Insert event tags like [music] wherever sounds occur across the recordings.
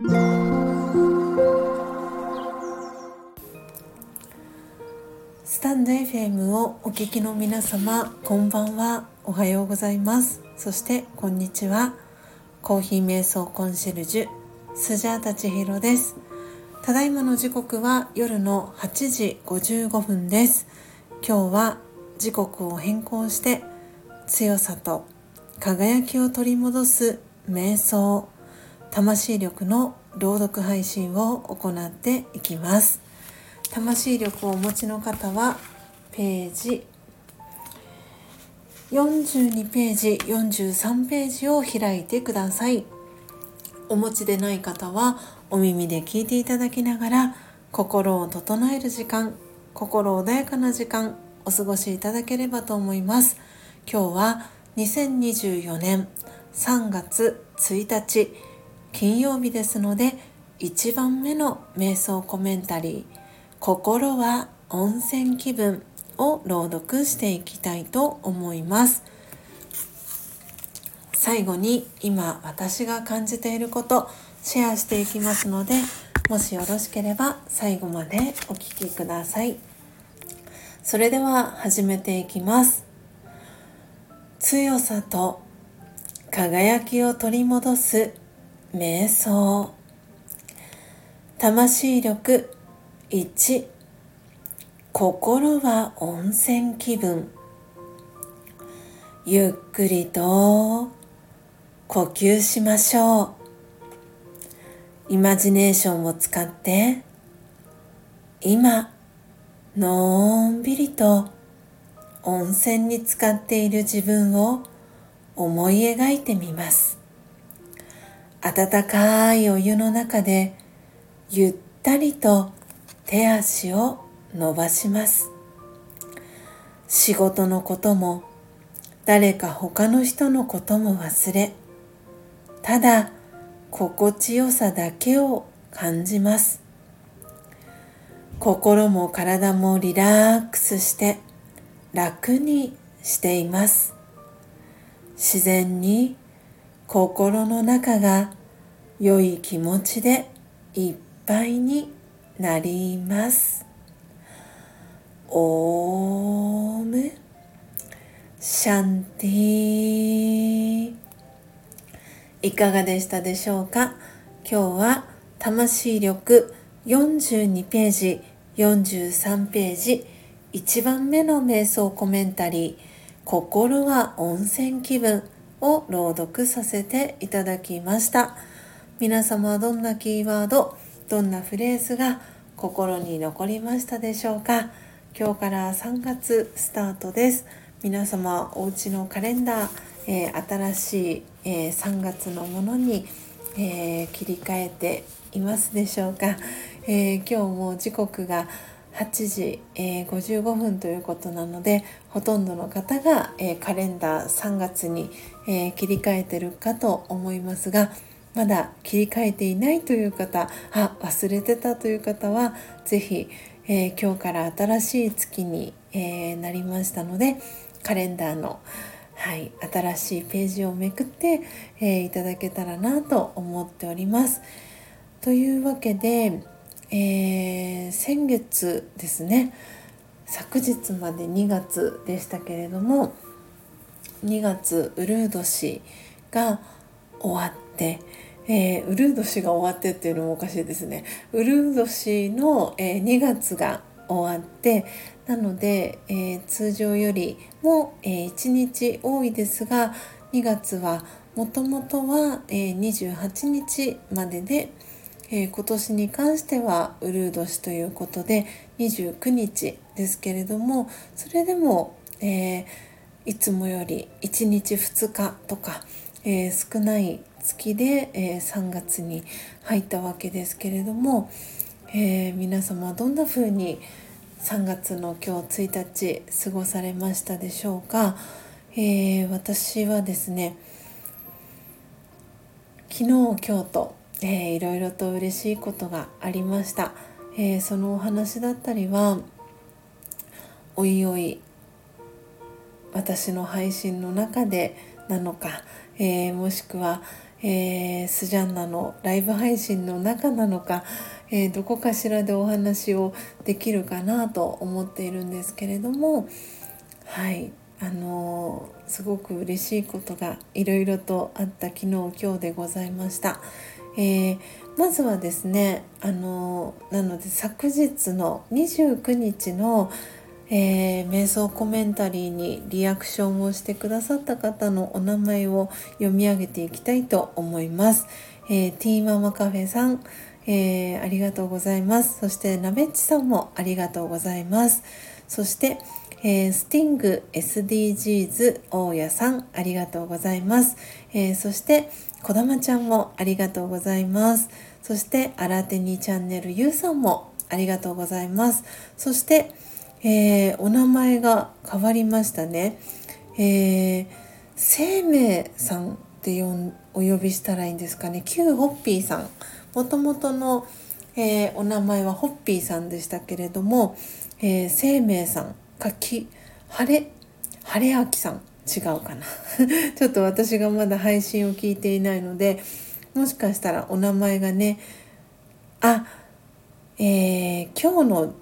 スタンド FM をお聞きの皆様こんばんは。おはようございます。そしてこんにちは。コーヒー瞑想コンシェルジュスジャータチヒロです。ただいまの時刻は夜の8時55分です。今日は時刻を変更して強さと輝きを取り戻す瞑想。魂力の朗読配信を行っていきます。魂力をお持ちの方はページ42ページ43ページを開いてください。お持ちでない方はお耳で聞いていただきながら心を整える時間心穏やかな時間お過ごしいただければと思います。今日は2024年3月1日金曜日ですので1番目の瞑想コメンタリー「心は温泉気分」を朗読していきたいと思います。最後に今私が感じていることシェアしていきますのでもしよろしければ最後までお聴きください。それでは始めていきます。強さと輝きを取り戻す瞑想。魂力1心は温泉気分。ゆっくりと呼吸しましょう。イマジネーションを使って今のんびりと温泉に浸かっている自分を思い描いてみます。温かいお湯の中でゆったりと手足を伸ばします。仕事のことも誰か他の人のことも忘れただ心地よさだけを感じます。心も体もリラックスして楽にしています。自然に心の中が良い気持ちでいっぱいになります。オーム。シャンティいかがでしたでしょうか？今日は魂力42ページ43ページ。1番目の瞑想コメンタリー「心は温泉気分」を朗読させていただきました。皆様はどんなキーワードどんなフレーズが心に残りましたでしょうか？今日から3月スタートです。皆様お家のカレンダー、えー、新しい、えー、3月のものに、えー、切り替えていますでしょうか、え今日も時刻が8時、えー、55分ということなのでほとんどの方が、えー、カレンダー3月に、えー、切り替えてるかと思いますがまだ切り替えていないという方あ忘れてたという方は是非、え今日から新しい月に、えなりましたのでカレンダーのはい、新しいページをめくって、えいただけたらなと思っております。というわけでえ、先月ですね昨日まで2月でしたけれども2月ウルー年が終わって、えー、ウルー年が終わってっていうのもおかしいですね。ウルー年の、えー、2月が終わってなので、えー、通常よりも、えー、1日多いですが2月はもともとは、えー、28日までで、えー、今年に関してはウルー年ということで29日ですけれどもそれでも、えー、いつもより1日2日とか、えー、少ない月で、え3月に入ったわけですけれども、え皆様どんな風に3月の今日1日過ごされましたでしょうか、え私はですね昨日今日とえー、いろいろと嬉しいことがありました、えー、そのお話だったりはおいおい私の配信の中でなのか、えー、もしくは、えー、スジャンナのライブ配信の中なのか、えー、どこかしらでお話をできるかなと思っているんですけれどもはいあの、すごく嬉しいことがいろいろとあった昨日今日でございました。えー、まずはですねあのなので昨日の29日のえー、瞑想コメンタリーにリアクションをしてくださった方のお名前を読み上げていきたいと思います。えー、ティーママカフェさん、えー、ありがとうございます。そしてナベッチさんもありがとうございます。そして、えー、スティング SDGs 大家さんありがとうございます。えー、そしてこだまちゃんもありがとうございます。そして新手にチャンネルゆうさんもありがとうございます。そしてえー、お名前が変わりましたね。えー、生命さんってお呼びしたらいいんですかね。旧ホッピーさん。もともとの、えー、お名前はホッピーさんでしたけれども、えー、生命さん、かき、晴れ、晴れあきさん。違うかな [laughs] ちょっと私がまだ配信を聞いていないのでもしかしたらお名前がねあえー、今日の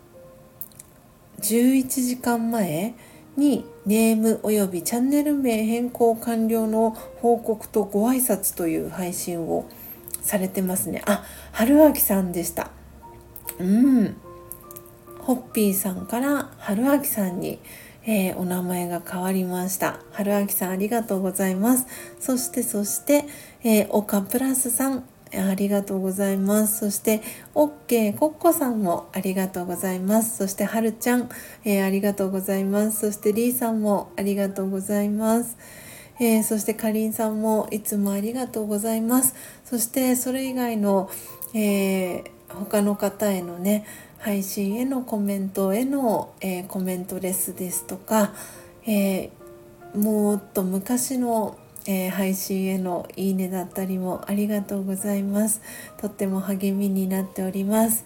11時間前にネームおよびチャンネル名変更完了の報告とご挨拶という配信をされてますね。あ、春明さんでした。うん。ホッピーさんから春明さんに、えー、お名前が変わりました。春明さんありがとうございます。そしてそして、えー、オカプラスさんありがとうございます。そして、OK コッコさんもありがとうございます。そして、はるちゃん、えー、ありがとうございます。そして、りーさんもありがとうございます。えー、そしてかりんさんもいつもありがとうございます。そしてそれ以外の、えー、他の方へのね配信へのコメントへの、えー、コメントレスですとか、えもっと昔のえー、配信へのいいねだったりもありがとうございます。とっても励みになっております。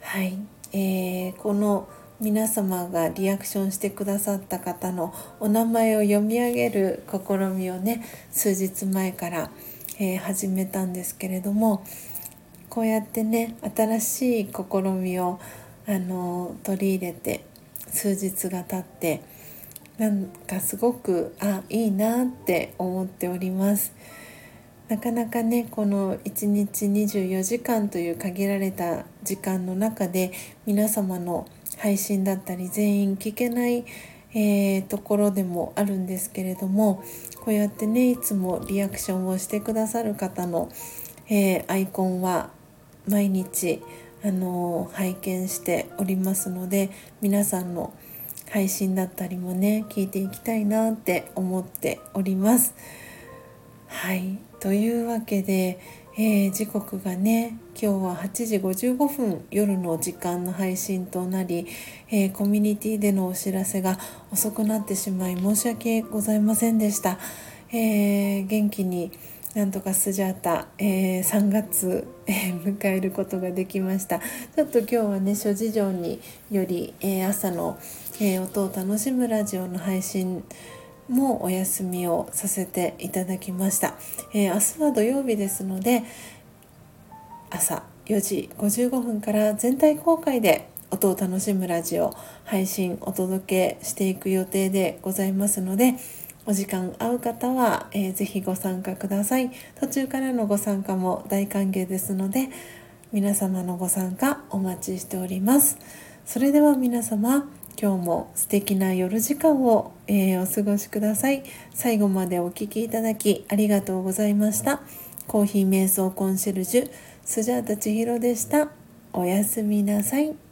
はい、えー、この皆様がリアクションしてくださった方のお名前を読み上げる試みをね数日前から、えー、始めたんですけれどもこうやってね新しい試みをあの取り入れて数日が経ってなんかすごくあいいなって思っております。なかなかねこの1日24時間という限られた時間の中で皆様の配信だったり全員聞けない、えー、ところでもあるんですけれどもこうやってねいつもリアクションをしてくださる方の、えー、アイコンは毎日あの拝見しておりますので皆さんの配信だったりもね聞いていきたいなって思っております。はいというわけで、えー、時刻がね今日は8時55分夜の時間の配信となり、えー、コミュニティでのお知らせが遅くなってしまい申し訳ございませんでした。えー、元気になんとかスジャータ、えー、3月、えー、迎えることができましたちょっと今日はね諸事情により、えー、朝の、え音を楽しむラジオの配信もお休みをさせていただきました、え明日は土曜日ですので朝4時55分から全体公開で音を楽しむラジオ配信お届けしていく予定でございますのでお時間合う方は、えー、ぜひご参加ください。途中からのご参加も大歓迎ですので皆様のご参加お待ちしております。それでは皆様今日も素敵な夜時間を、えー、お過ごしください。最後までお聴きいただきありがとうございました。コーヒー瞑想コンシェルジュスジャータ千尋でした。おやすみなさい。